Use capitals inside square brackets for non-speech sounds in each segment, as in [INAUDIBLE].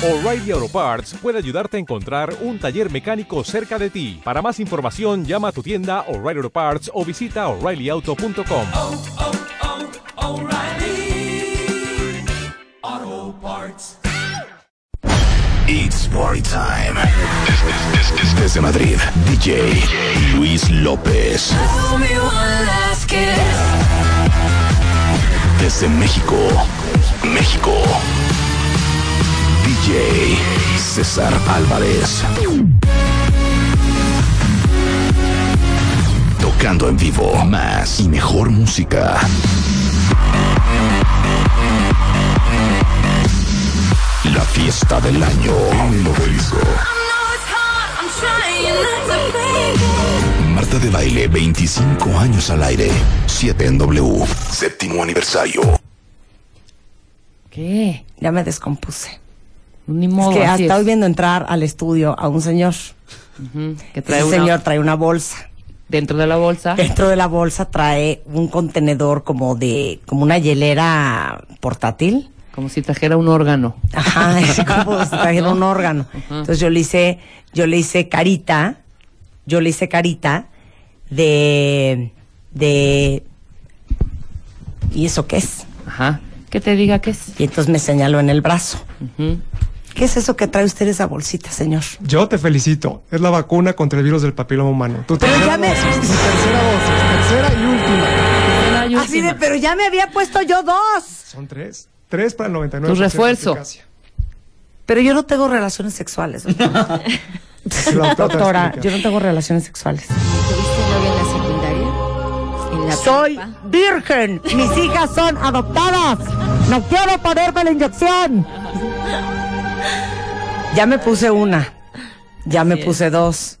O'Reilly Auto Parts puede ayudarte a encontrar un taller mecánico cerca de ti. Para más información, llama a tu tienda O'Reilly Auto Parts o visita oreillyauto.com. oh, oh, O'Reilly Auto Parts. It's party time. Desde Madrid, DJ Luis López. Desde México, México. César Álvarez. Tocando en vivo más y mejor música. La fiesta del año en. Marta de Baile, 25 años al aire. 7 en W. Séptimo aniversario. ¿Qué? Ya me descompuse. Ni modo. es que así hasta es. hoy viendo entrar al estudio a un señor. Que trae Ese una- señor trae una bolsa. dentro de la bolsa. Dentro de la bolsa trae un contenedor como de, como una hielera portátil. Como si trajera un órgano. Ajá, [LAUGHS] es como si trajera un órgano. Entonces yo le hice, yo le hice carita, yo le hice carita de, de, ¿y eso qué es? Ajá. Que te diga qué es. Y entonces me señaló en el brazo. Ujú. ¿Qué es eso que trae usted esa bolsita, señor? Yo te felicito. Es la vacuna contra el virus del papiloma humano. Tu Pero ya me- dosis, tercera dosis, tercera y última. Tercera y Así de, pero ya me había puesto yo dos. Son tres. Tres para el 99%. Tu refuerzo. Pero yo no tengo relaciones sexuales. [LAUGHS] doctora. Yo no tengo relaciones sexuales. ¿Tuviste novia en la secundaria? ¿En la Soy prepa? virgen. Mis hijas son adoptadas. No quiero ponerme la inyección. Ya me puse una. Ya me puse dos.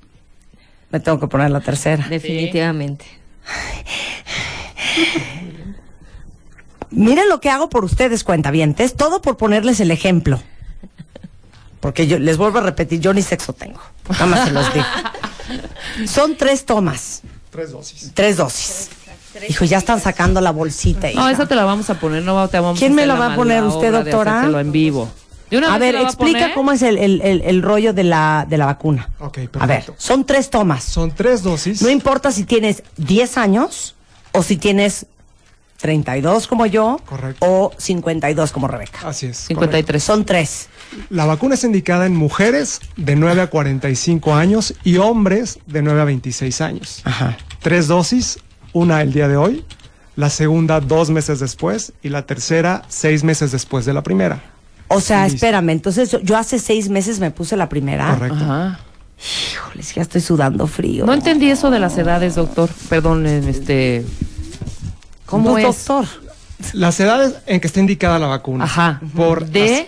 Me tengo que poner la tercera. Definitivamente. Miren lo que hago por ustedes, cuentavientes. Todo por ponerles el ejemplo. Porque yo les vuelvo a repetir, yo ni sexo tengo. Nada más se los digo. Son tres tomas, Tres dosis. tres dosis. Hijo, ya están sacando la bolsita. No, hija. esa te la vamos a poner, no te vamos ¿Quién a me la va a poner usted, doctora? en vivo. ¿De una A vez ver, explica poner? cómo es el, el- el- el rollo de la, de la vacuna. Ok, perfecto. A ver, son tres tomas. Son tres dosis. No importa si tienes 10 años o si tienes 32 como yo Correcto. o 52 como Rebeca. Así es. 53. Son tres. correcto. La vacuna es indicada en mujeres de 9 a 45 años y hombres de 9 a 26 años. Ajá. Tres dosis, una el día de hoy, la segunda dos meses después y la tercera seis meses después de la primera. O sea, Listo. espérame, entonces yo, hace seis meses me puse la primera. Correcto. Ajá. Híjoles, ya estoy sudando frío. No entendí eso de las edades, doctor. Perdón, este. ¿Cómo Pues, es? doctor? Las edades en que está indicada la vacuna. Ajá. Por De- as-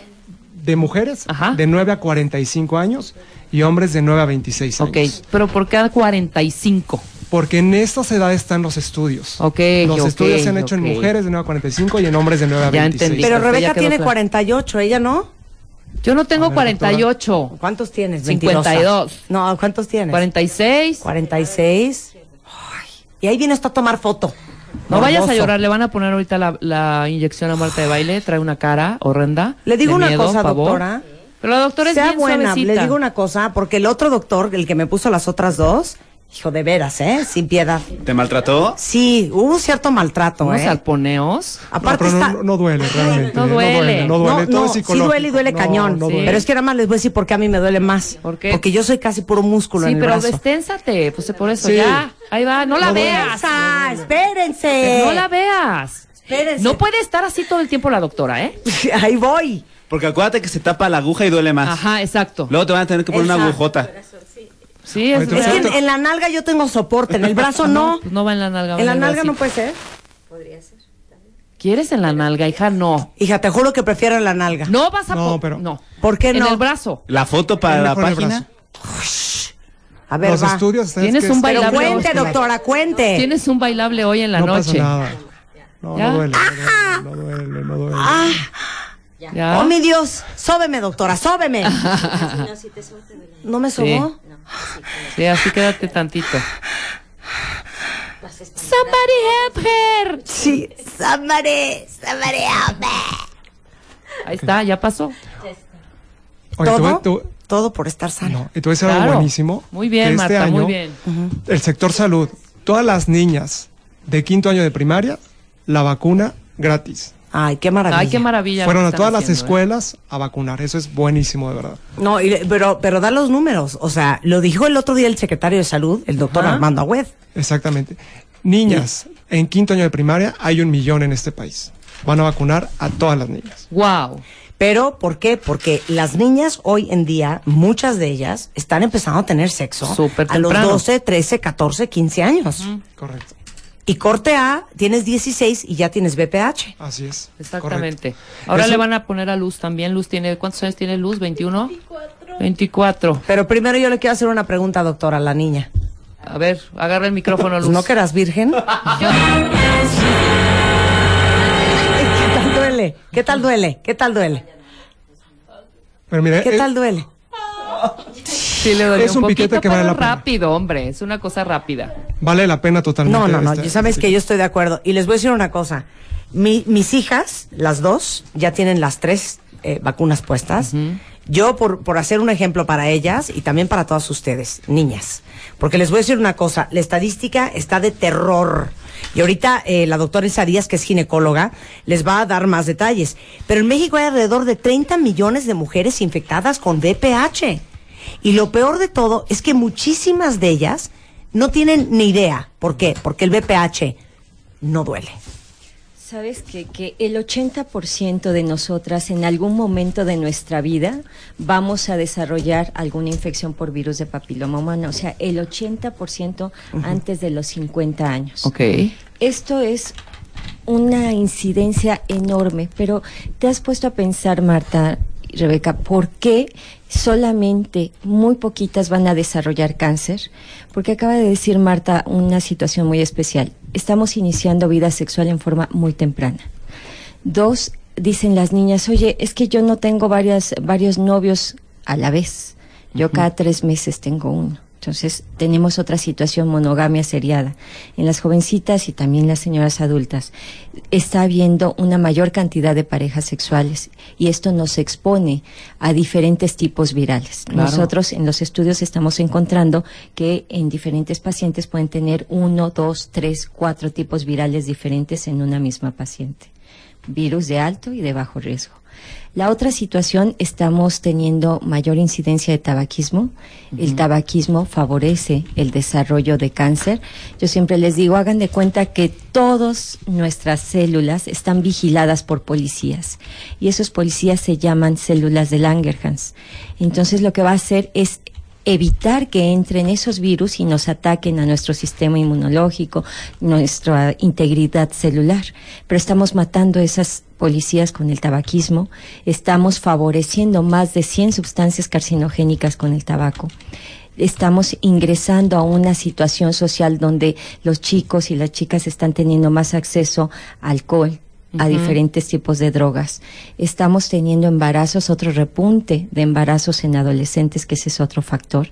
de mujeres Ajá. de 9 a 45 años y hombres de 9 a 26 años. Ok, pero por cada 45. Porque en estas edades están los estudios. Ok, Los estudios se han hecho en mujeres de 9 a 45 y en hombres de 9 a Ya 26. entendí. Pero Rebeca tiene claro. 48, ¿ella no? Yo no tengo ver, 48. ¿Cuántos tienes? 52. No, ¿cuántos tienes? 46. 46. Ay, y ahí viene esto a tomar foto. No vayas a llorar, le van a poner ahorita la, la inyección a Marta de baile, trae una cara horrenda. Le digo una miedo, cosa, pavor. doctora. Pero la doctora es sea bien buena, suavecita. le digo una cosa, porque el otro doctor, el que me puso las otras dos, hijo de veras, ¿eh? Sin piedad. ¿Te maltrató? Sí, hubo cierto maltrato, Unos ¿eh? alponeos. No, Aparte pero no, está... no- no duele realmente. No ¿eh? duele. No duele, No, todo no, es sí duele y duele No, cañón. Sí. duele. Pero es que nada más les voy a decir por qué a mí me duele más. ¿Por qué? Porque yo soy casi puro músculo Sí, en el pero desténsate, pues por eso Sí. ya. Ahí va, no la duele. veas. ¡Espérense! No la veas. Espérense. No puede estar así todo el tiempo la doctora, ¿eh? [LAUGHS] Ahí voy. Porque acuérdate que se tapa la aguja y duele más. Ajá, exacto. Luego te van a tener que poner una agujota. Sí, es Es que en, en la nalga yo tengo soporte, en el brazo no. Pues no va en la nalga. En la nalga no puede ser. ¿Quieres en la nalga, hija? No. Hija, te juro que prefiero en la nalga. No vas a... No, pero- No. ¿Por qué En no? el brazo. La foto para la página. A ver, Los va. estudios están Tienes que un es- Pero bailable cuente, doctora, cuente. Tienes un bailable hoy en la no noche. pasa nada. No, ¿Ya? no duele, no duele, no duele, no duele. Ah, ¿Ya? oh mi Dios, sóbeme, doctora, sóbeme. [LAUGHS] ¿No me sobó? Sí, así quédate tantito. Somebody help her. Sí, somebody, somebody help me. Ahí está, ya pasó. Oye, todo, tú- tú- todo por estar sano. No, y tú algo Claro. buenísimo. Muy bien, este Marta, muy año, bien. El sector salud, todas las niñas de quinto año de primaria, la vacuna gratis. Ay, qué maravilla. Ay, qué maravilla. Fueron a todas las ¿eh? escuelas a vacunar. Eso es buenísimo, de verdad. No, y- pero, pero da los números. O sea, lo dijo el otro día el secretario de salud, el doctor Ajá. Armando Agüed. Exactamente. Niñas en quinto año de primaria, hay un millón en este país. Van a vacunar a todas las niñas. Wow. Pero, ¿por qué? Porque las niñas hoy en día, muchas de ellas, están empezando a tener sexo Súper a los temprano. 12, 13, 14, 15 años. Correcto. Y corte A, tienes 16 y ya tienes BPH. Así es. Exactamente. Correcto. Ahora Eso- le van a poner a Luz también. Luz tiene, ¿cuántos años tiene Luz? ¿21? 24. 24. Pero primero yo le quiero hacer una pregunta, doctora, a la niña. A ver, agarra el micrófono, Luz. ¿No que eras virgen? [LAUGHS] ¿Qué tal duele? ¿Qué tal duele? ¿Qué tal duele? Pero ¿Qué eh, tal duele? Sí le dolió Es un poquito, piquete que vale la pena. rápido, hombre. Es una cosa rápida. vale la pena totalmente. No, no, no. este- sabes que yo estoy de acuerdo. Y les voy a decir una cosa. Mi- mis hijas, las dos, ya tienen las tres eh, vacunas puestas. Yo, por, por hacer un ejemplo para ellas y también para todas ustedes, niñas. Porque les voy a decir una cosa. La estadística está de terror. Y ahorita eh, la doctora Elsa Díaz, que es ginecóloga, les va a dar más detalles. Pero en México hay alrededor de 30 millones de mujeres infectadas con VPH. Y lo peor de todo es que muchísimas de ellas no tienen ni idea. ¿Por qué? Porque el VPH no duele. Sabes que, que el 80% de nosotras en algún momento de nuestra vida vamos a desarrollar alguna infección por virus de papiloma humano. O sea, el 80% antes de los 50 años. Ok. Esto es una incidencia enorme, pero ¿te has puesto a pensar, Marta y Rebeca, por qué solamente muy poquitas van a desarrollar cáncer? Porque acaba de decir Marta una situación muy especial. Estamos iniciando vida sexual en forma muy temprana. Dos, dicen las niñas, oye, es que yo no tengo varias, varios novios a la vez. Yo cada tres meses tengo uno. Entonces, tenemos otra situación, monogamia seriada. En las jovencitas y también las señoras adultas está habiendo una mayor cantidad de parejas sexuales y esto nos expone a diferentes tipos virales. Claro. Nosotros en los estudios estamos encontrando que en diferentes pacientes pueden tener uno, dos, tres, cuatro tipos virales diferentes en una misma paciente virus de alto y de bajo riesgo. La otra situación, estamos teniendo mayor incidencia de tabaquismo. El tabaquismo favorece el desarrollo de cáncer. Yo siempre les digo, hagan de cuenta que todas nuestras células están vigiladas por policías y esos policías se llaman células de Langerhans. Entonces lo que va a hacer es evitar que entren esos virus y nos ataquen a nuestro sistema inmunológico, nuestra integridad celular. Pero estamos matando esas policías con el tabaquismo, estamos favoreciendo más de 100 sustancias carcinogénicas con el tabaco. Estamos ingresando a una situación social donde los chicos y las chicas están teniendo más acceso a alcohol, a diferentes tipos de drogas. Estamos teniendo embarazos, otro repunte de embarazos en adolescentes, que ese es otro factor.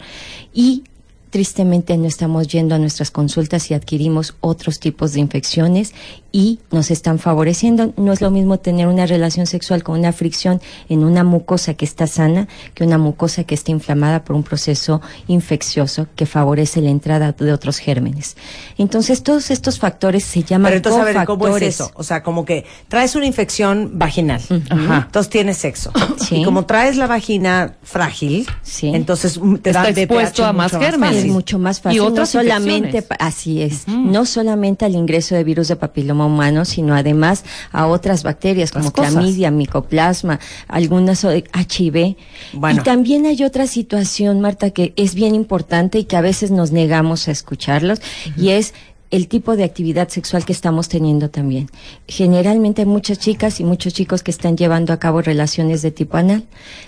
Y tristemente no estamos yendo a nuestras consultas y adquirimos otros tipos de infecciones y nos están favoreciendo. No es lo mismo tener una relación sexual con una fricción en una mucosa que está sana que una mucosa que está inflamada por un proceso infeccioso que favorece la entrada de otros gérmenes. Entonces, todos estos factores se llaman Pero entonces, a ver, ¿cómo es cofactores. eso? O sea, como que traes una infección vaginal. Ajá. Entonces tienes sexo. Sí. Y como traes la vagina frágil, Sí. entonces mm, te Está expuesto a más gérmenes. Es mucho más fácil. Y otras no solamente, así es, no solamente al ingreso de virus de papiloma humano, sino además a otras bacterias como clamidia, micoplasma, algunas HIV. Bueno. Y también hay otra situación, Marta, que es bien importante y que a veces nos negamos a escucharlos, y es el tipo de actividad sexual que estamos teniendo también. Generalmente hay muchas chicas y muchos chicos que están llevando a cabo relaciones de tipo anal.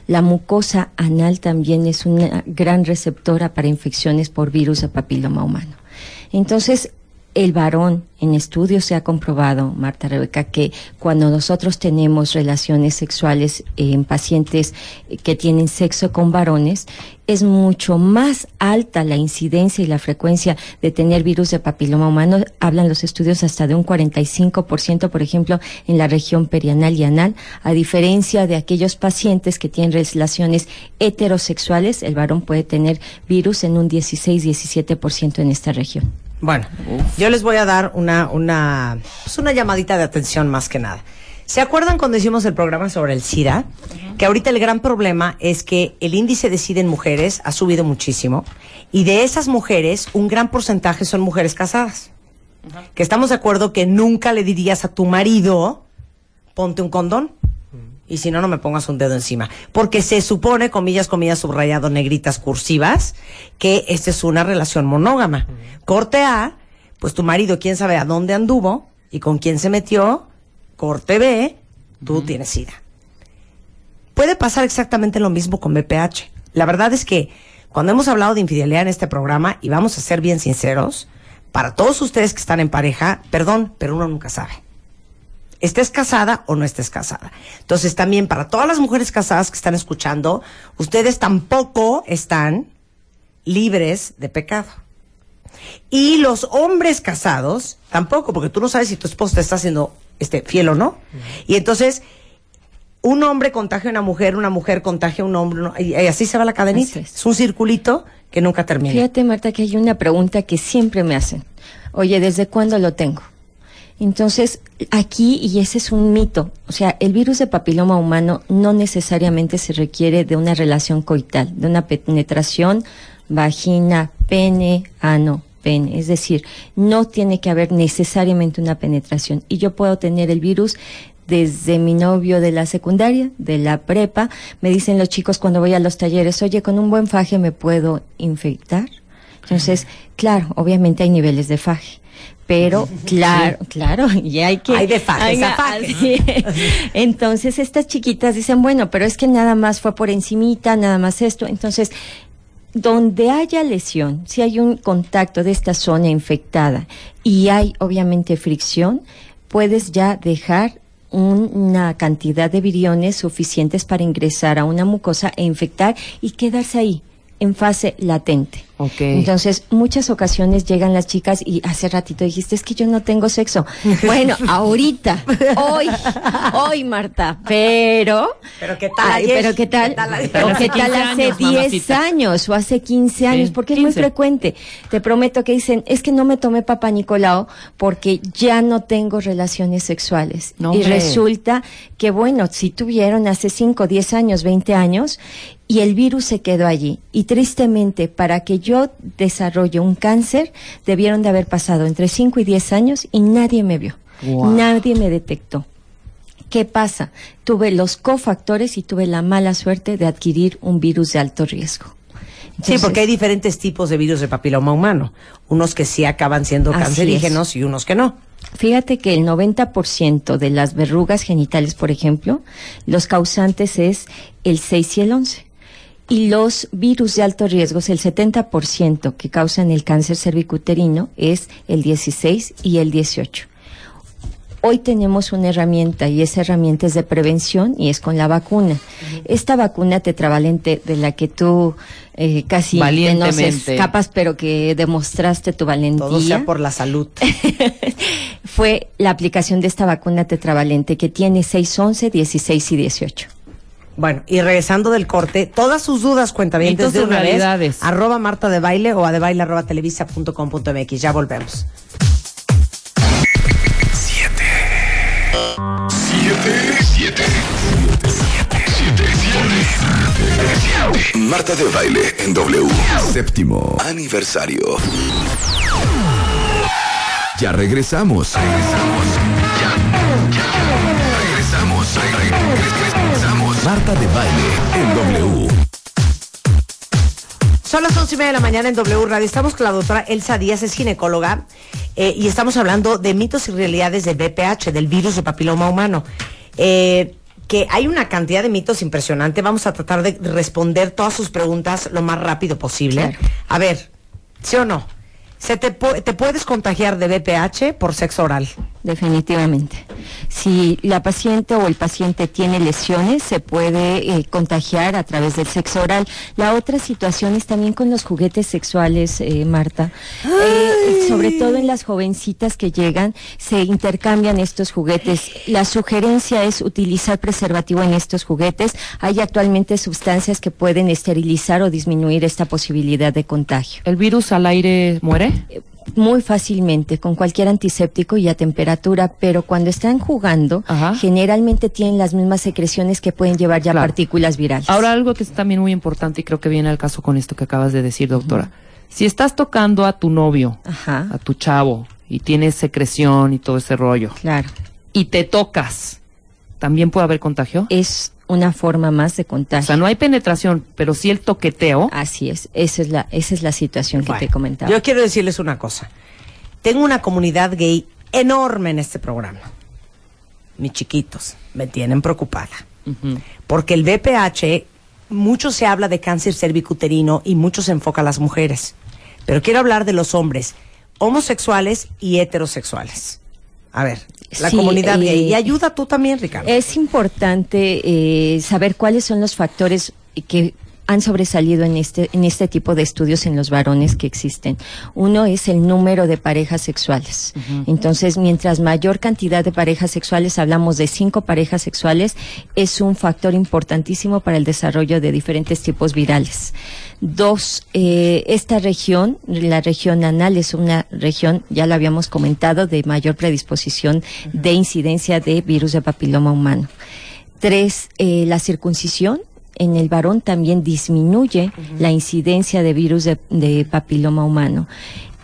La mucosa anal también es una gran receptora para infecciones por virus de papiloma humano. Entonces, El varón, en estudios se ha comprobado, Marta Rebeca, que cuando nosotros tenemos relaciones sexuales en pacientes eh, que tienen sexo con varones, es mucho más alta la incidencia y la frecuencia de tener virus de papiloma humano. Hablan los estudios hasta de un 45%, por ejemplo, en la región perianal y anal, a diferencia de aquellos pacientes que tienen relaciones heterosexuales, el varón puede tener virus en un 16-17% en esta región. Bueno, yo les voy a dar una, una, pues una llamadita de atención más que nada. ¿Se acuerdan cuando hicimos el programa sobre el SIDA? Que ahorita el gran problema es que el índice de SIDA en mujeres ha subido muchísimo y de esas mujeres un gran porcentaje son mujeres casadas. Que estamos de acuerdo que nunca le dirías a tu marido, ponte un condón. Y si no, no me pongas un dedo encima. Porque se supone, comillas, comillas, subrayado, negritas, cursivas, que esta es una relación monógama. Corte A, pues tu marido, quién sabe a dónde anduvo y con quién se metió. Corte B, tú tienes SIDA. Puede pasar exactamente lo mismo con BPH. La verdad es que cuando hemos hablado de infidelidad en este programa, y vamos a ser bien sinceros, para todos ustedes que están en pareja, perdón, pero uno nunca sabe estés casada o no estés casada. Entonces también para todas las mujeres casadas que están escuchando, ustedes tampoco están libres de pecado. Y los hombres casados tampoco, porque tú no sabes si tu esposo te está haciendo este fiel o no. Y entonces un hombre contagia a una mujer, una mujer contagia a un hombre, y, así se va la cadenita. Es. es. un circulito que nunca termina. Fíjate, Marta, que hay una pregunta que siempre me hacen. Oye, ¿desde cuándo lo tengo? Entonces, aquí, y ese es un mito, o sea, el virus de papiloma humano no necesariamente se requiere de una relación coital, de una penetración vagina, pene, ano, pene. Es decir, no tiene que haber necesariamente una penetración. Y yo puedo tener el virus desde mi novio de la secundaria, de la prepa. Me dicen los chicos cuando voy a los talleres, oye, con un buen faje me puedo infectar. Entonces, claro, obviamente hay niveles de faje. Pero, [LAUGHS] claro, claro, y hay que... Hay de fajes a fajes. Entonces, estas chiquitas dicen, bueno, pero es que nada más fue por encimita, nada más esto. Entonces, donde haya lesión, si hay un contacto de esta zona infectada y hay obviamente fricción, puedes ya dejar un- una cantidad de viriones suficientes para ingresar a una mucosa e infectar y quedarse ahí en fase latente. Ok. Entonces, muchas ocasiones llegan las chicas y hace ratito dijiste, es que yo no tengo sexo. [LAUGHS] Bueno, ahorita, hoy, hoy, Marta, pero... Pero ¿qué tal Ay, pero ¿qué tal? ¿Qué tal o qué tal 15 hace años, 10 mamacita. años o hace 15 años, Sí, porque es muy 15. frecuente. Te prometo que dicen, es que no me tomé papá Nicolau porque ya no tengo relaciones sexuales. No, y hombre. resulta que, bueno, si tuvieron hace 5, 10 años, 20 años, y el virus se quedó allí. Y tristemente, para que yo desarrolle un cáncer, debieron de haber pasado entre 5 y 10 años y nadie me vio. Nadie me detectó. ¿Qué pasa? Tuve los cofactores y tuve la mala suerte de adquirir un virus de alto riesgo. Sí, porque hay diferentes tipos de virus de papiloma humano. Unos que sí acaban siendo cancerígenos y unos que no. Fíjate que el 90% de las verrugas genitales, por ejemplo, los causantes es el 6 y el 11. Y los virus de alto riesgo, el 70% que causan el cáncer cervicuterino es el 16 y el 18. Hoy tenemos una herramienta y esa herramienta es de prevención y es con la vacuna. Esta vacuna tetravalente de la que tú eh, casi te nos escapas, pero que demostraste tu valentía Todo sea por la salud. [LAUGHS] fue la aplicación de esta vacuna tetravalente que tiene 6, 11, 16 y 18. Bueno, y regresando del corte, todas sus dudas, cuentavientes de una vez, arroba Marta de Baile o a de baile arroba televisa punto com punto MX. Ya volvemos. Siete. Siete. Siete. Siete. Siete. Marta de baile en W. Séptimo aniversario. Ya regresamos. Regresamos. Marta de baile en W. Son las once y media de la mañana en W Radio. Estamos con la doctora Elsa Díaz, es ginecóloga, eh, y estamos hablando de mitos y realidades del VPH, del virus de papiloma humano. Eh, que hay una cantidad de mitos impresionante. Vamos a tratar de responder todas sus preguntas lo más rápido posible. Claro. A ver, ¿sí o no? Se te, pu- te puedes contagiar de BPH por sexo oral. Definitivamente. Si la paciente o el paciente tiene lesiones, se puede eh, contagiar a través del sexo oral. La otra situación es también con los juguetes sexuales, eh, Marta. Eh, sobre todo en las jovencitas que llegan, se intercambian estos juguetes. La sugerencia es utilizar preservativo en estos juguetes. Hay actualmente sustancias que pueden esterilizar o disminuir esta posibilidad de contagio. ¿El virus al aire muere? Muy fácilmente, con cualquier antiséptico y a temperatura, pero cuando están jugando, Ajá. generalmente tienen las mismas secreciones que pueden llevar ya Claro. partículas virales. Ahora algo que es también muy importante y creo que viene al caso con esto que acabas de decir, doctora. Si estás tocando a tu novio, Ajá. a tu chavo, y tienes secreción y todo ese rollo, Claro, y te tocas, ¿también puede haber contagio? es una forma más de O contagio. sea, no hay penetración, pero sí el toqueteo. Así es, esa es la, esa es la situación que te comentaba. Yo quiero decirles una cosa. Tengo una comunidad gay enorme en este programa. Mis chiquitos me tienen preocupada. Porque el VPH, mucho se habla de cáncer cervicuterino y mucho se enfoca a las mujeres. Pero quiero hablar de los hombres homosexuales y heterosexuales. A ver, la Sí, comunidad eh, gay. Y ayuda tú también, Ricardo. Es importante eh, saber cuáles son los factores que han sobresalido en este, en este tipo de estudios en los varones que existen. Uno es el número de parejas sexuales. Entonces, mientras mayor cantidad de parejas sexuales, hablamos de cinco parejas sexuales, es un factor importantísimo para el desarrollo de diferentes tipos virales. Dos, eh, esta región, la región anal, es una región, ya lo habíamos comentado, de mayor predisposición de incidencia de virus de papiloma humano. Tres, eh, la circuncisión en el varón también disminuye la incidencia de virus de, de papiloma humano.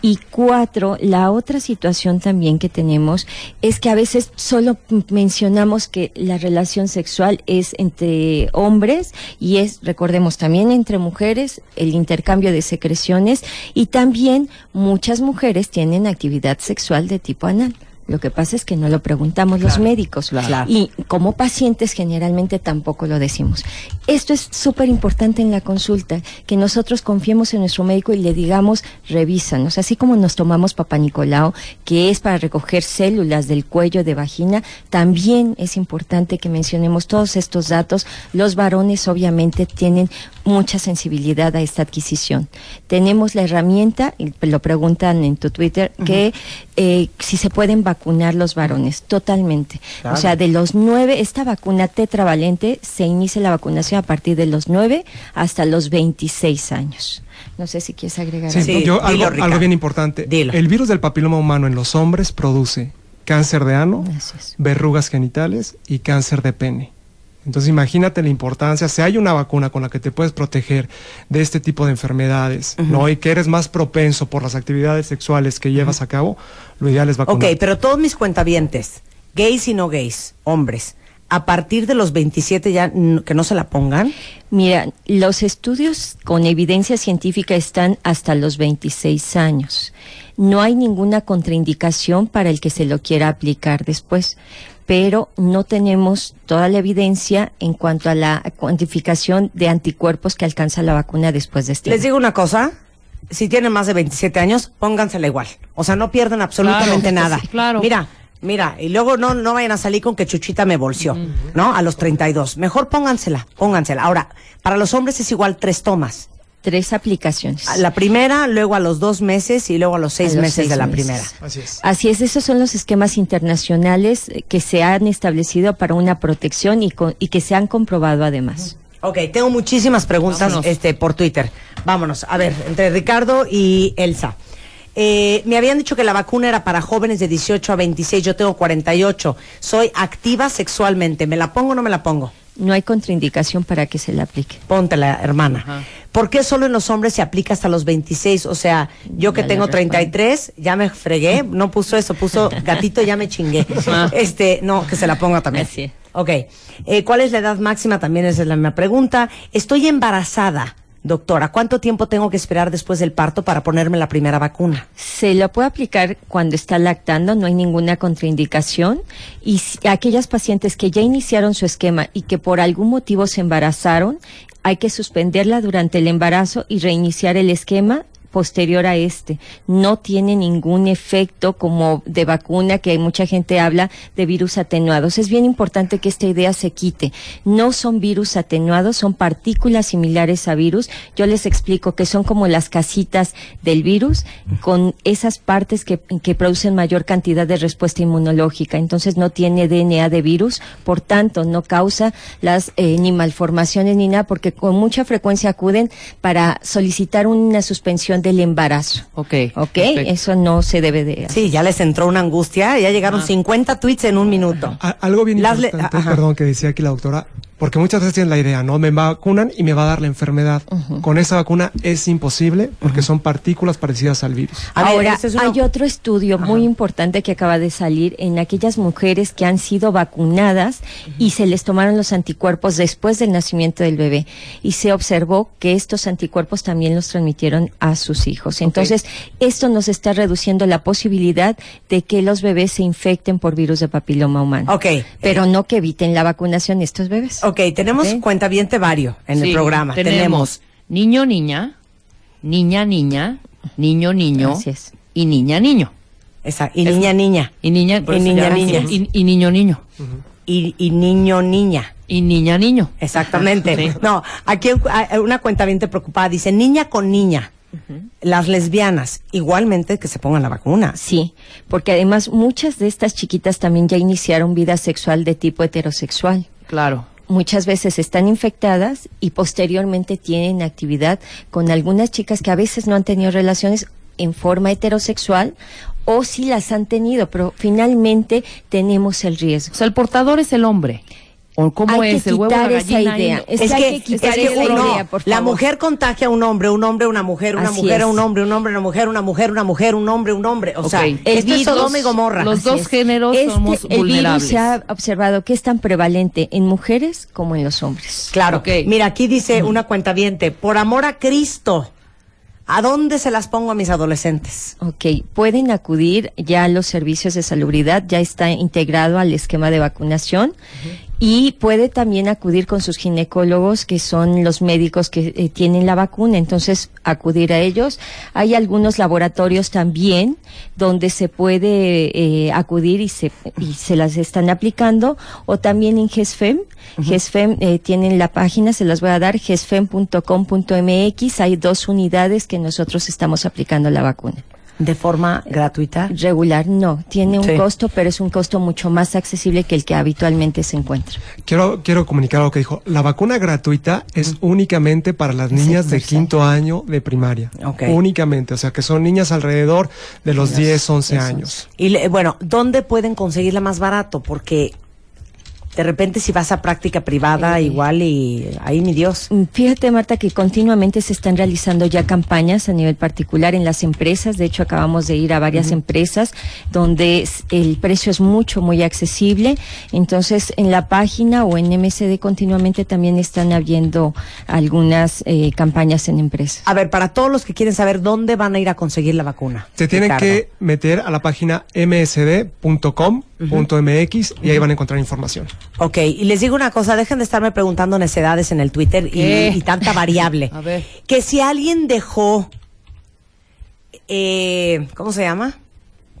Y cuatro, la otra situación también que tenemos es que a veces solo mencionamos que la relación sexual es entre hombres y es, recordemos, también entre mujeres, el intercambio de secreciones y también muchas mujeres tienen actividad sexual de tipo anal. Lo que pasa es que no lo preguntamos los médicos claro. y como pacientes generalmente tampoco lo decimos. Esto es súper importante en la consulta, que nosotros confiemos en nuestro médico y le digamos, revísanos, así como nos tomamos Papa Nicolau, que es para recoger células del cuello de vagina, también es importante que mencionemos todos estos datos. Los varones obviamente tienen mucha sensibilidad a esta adquisición. Tenemos la herramienta, y lo preguntan en tu Twitter, que eh, si se pueden vacunar los varones, totalmente. Claro. O sea, de los nueve, esta vacuna tetravalente se inicia la vacunación a partir de los nueve hasta los 26 años. No sé si quieres agregar Sí, yo, dilo, algo, algo bien importante. Dilo. El virus del papiloma humano en los hombres produce cáncer de ano, verrugas genitales y cáncer de pene. Entonces imagínate la importancia, si hay una vacuna con la que te puedes proteger de este tipo de enfermedades, ¿no? Y que eres más propenso por las actividades sexuales que llevas a cabo, lo ideal es Ok, vacunar. pero todos mis cuentavientes, gays y no gays, hombres, a partir de los 27 ya que no se la pongan. Mira, los estudios con evidencia científica están hasta los 26 años. No hay ninguna contraindicación para el que se lo quiera aplicar después, pero no tenemos toda la evidencia en cuanto a la cuantificación de anticuerpos que alcanza la vacuna después de este. Les digo una cosa, si tienen más de 27 años, póngansela igual. O sea, no pierden absolutamente Claro, nada. sí, claro. Mira, mira, y luego no, no vayan a salir con que Chuchita me bolseó, ¿no? A los 32. Mejor póngansela, póngansela. Ahora, para los hombres es igual tres tomas. Tres aplicaciones. A La primera, luego a los dos meses y luego a los seis A los meses seis de la meses. primera. Así es. Así es, esos son los esquemas internacionales eh, que se han establecido para una protección y, co- y que se han comprobado además. Ok, tengo muchísimas preguntas Vámonos. este, por Twitter. Vámonos. A ver, entre Ricardo y Elsa. Eh, me habían dicho que la vacuna era para jóvenes de 18 a 26. Yo tengo 48. Soy activa sexualmente. ¿Me la pongo o no me la pongo? No hay contraindicación para que se le aplique. Póntela, hermana. Ajá. ¿Por qué solo en los hombres se aplica hasta los 26? O sea, yo que Ya tengo la respuesta. 33, ya me fregué. No puso eso, puso [LAUGHS] gatito, ya me chingué. Este, no, que se la ponga también. Así. Ok. Eh, ¿Cuál es la edad máxima? También esa es la misma pregunta. Estoy embarazada, doctora. ¿Cuánto tiempo tengo que esperar después del parto para ponerme la primera vacuna? Se lo puede aplicar cuando está lactando, no hay ninguna contraindicación. Y si- aquellas pacientes que ya iniciaron su esquema y que por algún motivo se embarazaron, hay que suspenderla durante el embarazo y reiniciar el esquema posterior a este. No tiene ningún efecto como de vacuna que mucha gente habla de virus atenuados. Es bien importante que esta idea se quite. No son virus atenuados, son partículas similares a virus. Yo les explico que son como las casitas del virus con esas partes que, que producen mayor cantidad de respuesta inmunológica. Entonces no tiene DNA de virus, por tanto no causa las eh, ni malformaciones ni nada, porque con mucha frecuencia acuden para solicitar una suspensión del embarazo. Ok. ¿Ok? perfecto. Eso no se debe de hacer. Sí, ya les entró una angustia, ya llegaron 50 tweets en un minuto. A- algo bien Las importante, perdón, que decía aquí la doctora, porque muchas veces tienen la idea, ¿no? Me vacunan y me va a dar la enfermedad. Con esa vacuna es imposible porque son partículas parecidas al virus. A ver, Ahora, es una- hay otro estudio muy importante que acaba de salir en aquellas mujeres que han sido vacunadas y se les tomaron los anticuerpos después del nacimiento del bebé y se observó que estos anticuerpos también los transmitieron a sus hijos. Entonces, esto nos está reduciendo la posibilidad de que los bebés se infecten por virus de papiloma humano. Ok. Pero no que eviten la vacunación estos bebés. Ok, tenemos Ok. cuentaviente vario en el programa. Tenemos niño, niña, niña, niña, niño, niño y niña, niño. Esa, y niña, niña. Y niña, Y niña, niña. Y, y niño, niño. Y, y niño, niña. Y niña, niño. Exactamente. Sí. No, aquí hay una cuentaviente preocupada dice, niña con niña. Las lesbianas, igualmente que se pongan la vacuna. Sí, porque además muchas de estas chiquitas también ya iniciaron vida sexual de tipo heterosexual. Claro. Muchas veces están infectadas y posteriormente tienen actividad con algunas chicas que a veces no han tenido relaciones en forma heterosexual o sí las han tenido, pero finalmente tenemos el riesgo. El portador es el hombre. ¿O cómo Hay que es el huevo quitar la esa gallina? idea. Es Es que hay que, que es que esa uno- idea, por la mujer contagia a un hombre, un hombre a una mujer, una Así mujer a un hombre, un hombre a una mujer, una mujer, una mujer, un hombre, un hombre. O sea, esto es Sodoma y Los- Gomorra. los Así dos es. géneros Este- somos el virus vulnerables. se ha observado que es tan prevalente en mujeres como en los hombres. Claro. Mira, aquí dice una cuentaviente, por amor a Cristo, ¿a dónde se las pongo a mis adolescentes? Ok, pueden acudir ya a los servicios de salubridad, ya está integrado al esquema de vacunación y puede también acudir con sus ginecólogos, que son los médicos que eh, tienen la vacuna, entonces acudir a ellos. Hay algunos laboratorios también donde se puede eh, acudir y se, y se las están aplicando, o también en GESFEM. GESFEM eh, tienen la página, se las voy a dar, gesfem.com.mx. Hay dos unidades que nosotros estamos aplicando la vacuna. ¿De forma gratuita? Regular no, tiene un Sí. costo, pero es un costo mucho más accesible que el que habitualmente se encuentra. Quiero, quiero comunicar algo que dijo. La vacuna gratuita es únicamente para las niñas de quinto año de primaria. Ok. Únicamente. O sea, que son niñas alrededor de los 10, 11 años. Y le- bueno, ¿dónde pueden conseguirla más barato? Porque de repente si vas a práctica privada igual y ahí mi Dios. Mm, Fíjate, Marta, que continuamente se están realizando ya campañas a nivel particular en las empresas. De hecho, acabamos de ir a varias empresas donde el precio es mucho, muy accesible. Entonces, en la página o en MSD continuamente también están habiendo algunas eh, campañas en empresas. A ver, para todos los que quieren saber dónde van a ir a conseguir la vacuna. Se tienen Ricardo. que meter a la página msd.com.mx y ahí van a encontrar información. Ok, y les digo una cosa, dejen de estarme preguntando necedades en el Twitter y, tanta variable. [LAUGHS] A ver. Que si alguien dejó, eh, ¿cómo se llama?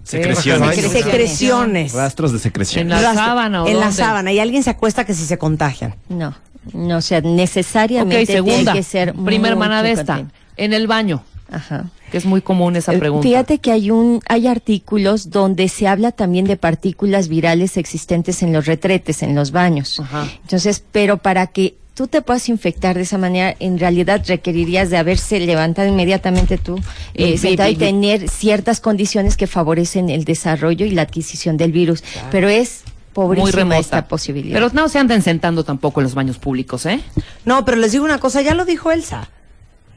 Secreciones. Secreciones. Secreciones. Rastros de secreción. En la Rastro- sábana, ¿o En la dónde? sábana. Y alguien se acuesta que si se contagian. No, no, o sea, necesariamente segunda. tiene que ser Primer hermana de esta. En el baño. Ajá. Que es muy común esa Eh, pregunta. Fíjate que hay un, hay artículos donde se habla también de partículas virales existentes en los retretes, en los baños. Ajá. Entonces, pero para que tú te puedas infectar de esa manera, en realidad requerirías de haberse levantado inmediatamente tú, eh, sentado y tener ciertas condiciones que favorecen el desarrollo y la adquisición del virus. Pero es muy remota. esta posibilidad. Pero no se anden sentando tampoco en los baños públicos, ¿eh? No, pero les digo una cosa, ya lo dijo Elsa.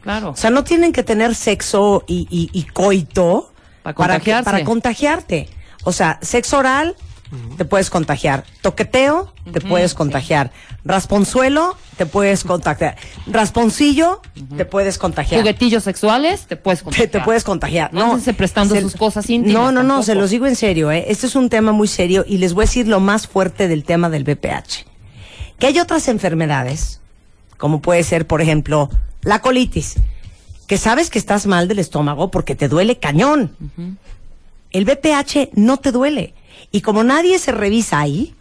Claro. O sea, no tienen que tener sexo y, y- y coito que- contagiarse. para contagiarte. O sea, sexo oral, te puedes contagiar. Toqueteo, te puedes contagiar. Rasponzuelo, te puedes contagiar. Rasponcillo, te puedes contagiar. Juguetillos sexuales, te puedes contagiar. te puedes contagiar. No andense prestando se- sus cosas íntimas No, no, no, tampoco. se los digo en serio, ¿eh? Este es un tema muy serio y les voy a decir lo más fuerte del tema del VPH. Que hay otras enfermedades, como puede ser, por ejemplo, la colitis, que sabes que estás mal del estómago porque te duele cañón. El BPH no te duele. Y como nadie se revisa ahí,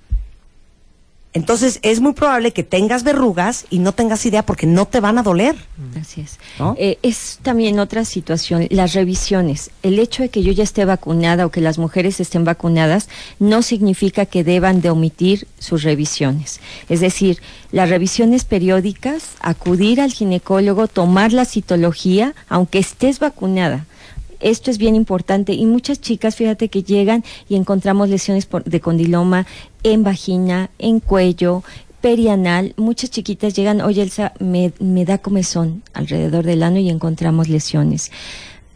entonces es muy probable que tengas verrugas y no tengas idea porque no te van a doler. Así es. ¿No? Eh, es también otra situación, las revisiones. El hecho de que yo ya esté vacunada o que las mujeres estén vacunadas no significa que deban de omitir sus revisiones. Es decir, las revisiones periódicas, acudir al ginecólogo, tomar la citología, aunque estés vacunada. Esto es bien importante y muchas chicas, fíjate que llegan y encontramos lesiones por- de condiloma en vagina, en cuello, perianal. Muchas chiquitas llegan, oye Elsa, me, me da comezón alrededor del ano y encontramos lesiones.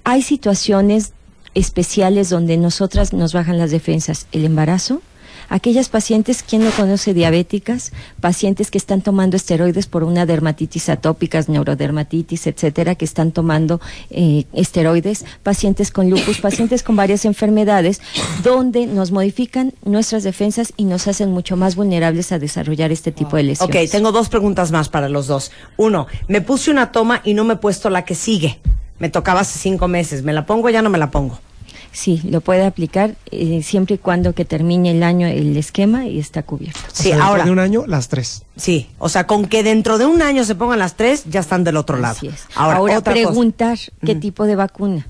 Hay situaciones especiales donde nosotras nos bajan las defensas. El embarazo, aquellas pacientes, ¿quién no conoce diabéticas? Pacientes que están tomando esteroides por una dermatitis atópicas, neurodermatitis, etcétera, que están tomando eh, esteroides, pacientes con lupus, pacientes con varias enfermedades, donde nos modifican nuestras defensas y nos hacen mucho más vulnerables a desarrollar este tipo de lesiones. Ok, tengo dos preguntas más para los dos. Uno, me puse una toma y no me he puesto la que sigue. Me tocaba hace cinco meses. ¿Me la pongo o ya no me la pongo? Sí, lo puede aplicar eh, siempre y cuando que termine el año el esquema y está cubierto. O Sí, sea, dentro ahora. de un año, las tres. Sí, o sea, con que dentro de un año se pongan las tres, ya están del otro lado. Así es. Ahora, Ahora, otra cosa. preguntar qué tipo de vacuna.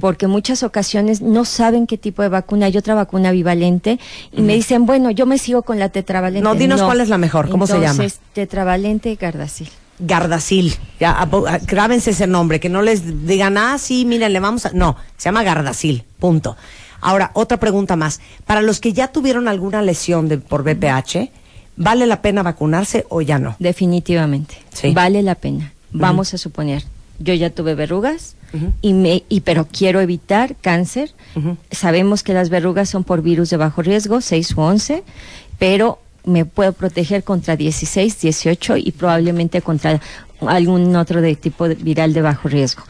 Porque muchas ocasiones no saben qué tipo de vacuna. Hay otra vacuna bivalente y me dicen, bueno, yo me sigo con la tetravalente. No, dinos cuál es la mejor, ¿cómo se llama? Tetravalente Gardasil. Gardasil. Ya, grábense ese nombre, que no les digan, ah, sí, miren, le vamos a. No, se llama Gardasil, punto. Ahora, otra pregunta más. Para los que ya tuvieron alguna lesión de, por BPH, ¿vale la pena vacunarse o ya no? Definitivamente. Sí. Vale la pena. Vamos a suponer, yo ya tuve verrugas y me y pero quiero evitar cáncer. Sabemos que las verrugas son por virus de bajo riesgo, 6 u 11, pero me puedo proteger contra 16, 18 y probablemente contra algún otro de tipo viral de bajo riesgo.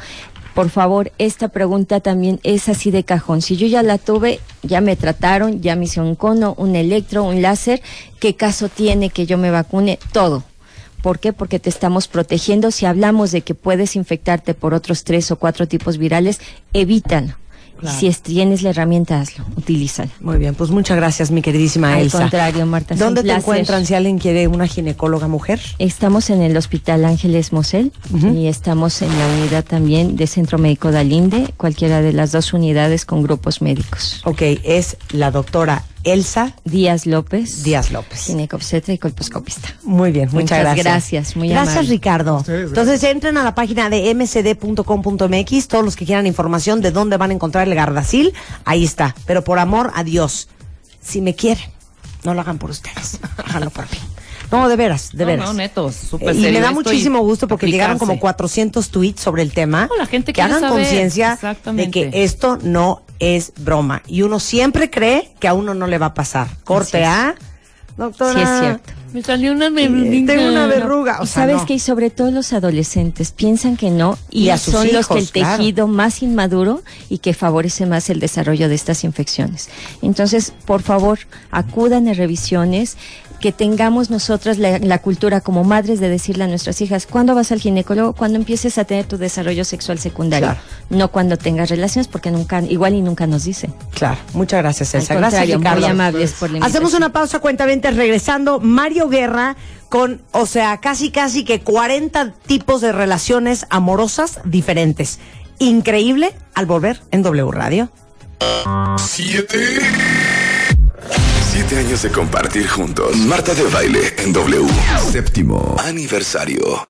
Por favor, esta pregunta también es así de cajón. Si yo ya la tuve, ya me trataron, ya me hice un cono, un electro, un láser, ¿qué caso tiene que yo me vacune? Todo. ¿Por qué? Porque te estamos protegiendo. Si hablamos de que puedes infectarte por otros tres o cuatro tipos virales, evítalo. Claro. Si es- tienes la herramienta, hazlo, utilízala. Muy bien, pues muchas gracias, mi queridísima Al Elsa. contrario, Marta, ¿Dónde te placer. encuentran si alguien quiere una ginecóloga mujer? Estamos en el Hospital Ángeles Mosel y estamos en la unidad también de Centro Médico Dalinde, cualquiera de las dos unidades con grupos médicos. Ok, es la doctora Elsa Díaz López. Díaz López. Ginecobstetra y colposcopista. Muy bien, muchas, Muchas gracias. gracias, muy Gracias, amable. Ricardo. Ustedes, Entonces entren a la página de mcd.com.mx, todos los que quieran información de dónde van a encontrar el Gardasil, ahí está. Pero por amor a Dios, si me quieren, no lo hagan por ustedes, [LAUGHS] háganlo por mí. No, de veras, de No, veras. no, neto, súper Eh, y me da muchísimo gusto porque llegaron como aplicarse. 400 tweets sobre el tema. No, la gente que hagan conciencia de que esto no es broma. Y uno siempre cree que a uno no le va a pasar. Corte A, doctora. Sí, es cierto. Me salió una verruguita. Tengo una verruga. O y sea, sabes no. que y sobre todo los adolescentes piensan que no y, Y a sus son los que el claro. tejido más inmaduro y que favorece más el desarrollo de estas infecciones. Entonces, por favor, acudan a revisiones, que tengamos nosotras la, la cultura como madres de decirle a nuestras hijas, ¿cuándo vas al ginecólogo? Cuando empieces a tener tu desarrollo sexual secundario, Claro. no cuando tengas relaciones, porque nunca, igual y nunca nos dicen. Claro, muchas gracias, Al Elsa. Gracias, contrario, muy Ricardo. amables por la Hacemos una pausa, cuentamente regresando. Mario Guerra con, o sea, casi, casi que 40 tipos de relaciones amorosas diferentes. Increíble al volver en W Radio. Siete. Años de compartir juntos. Marta de baile en W. Séptimo aniversario.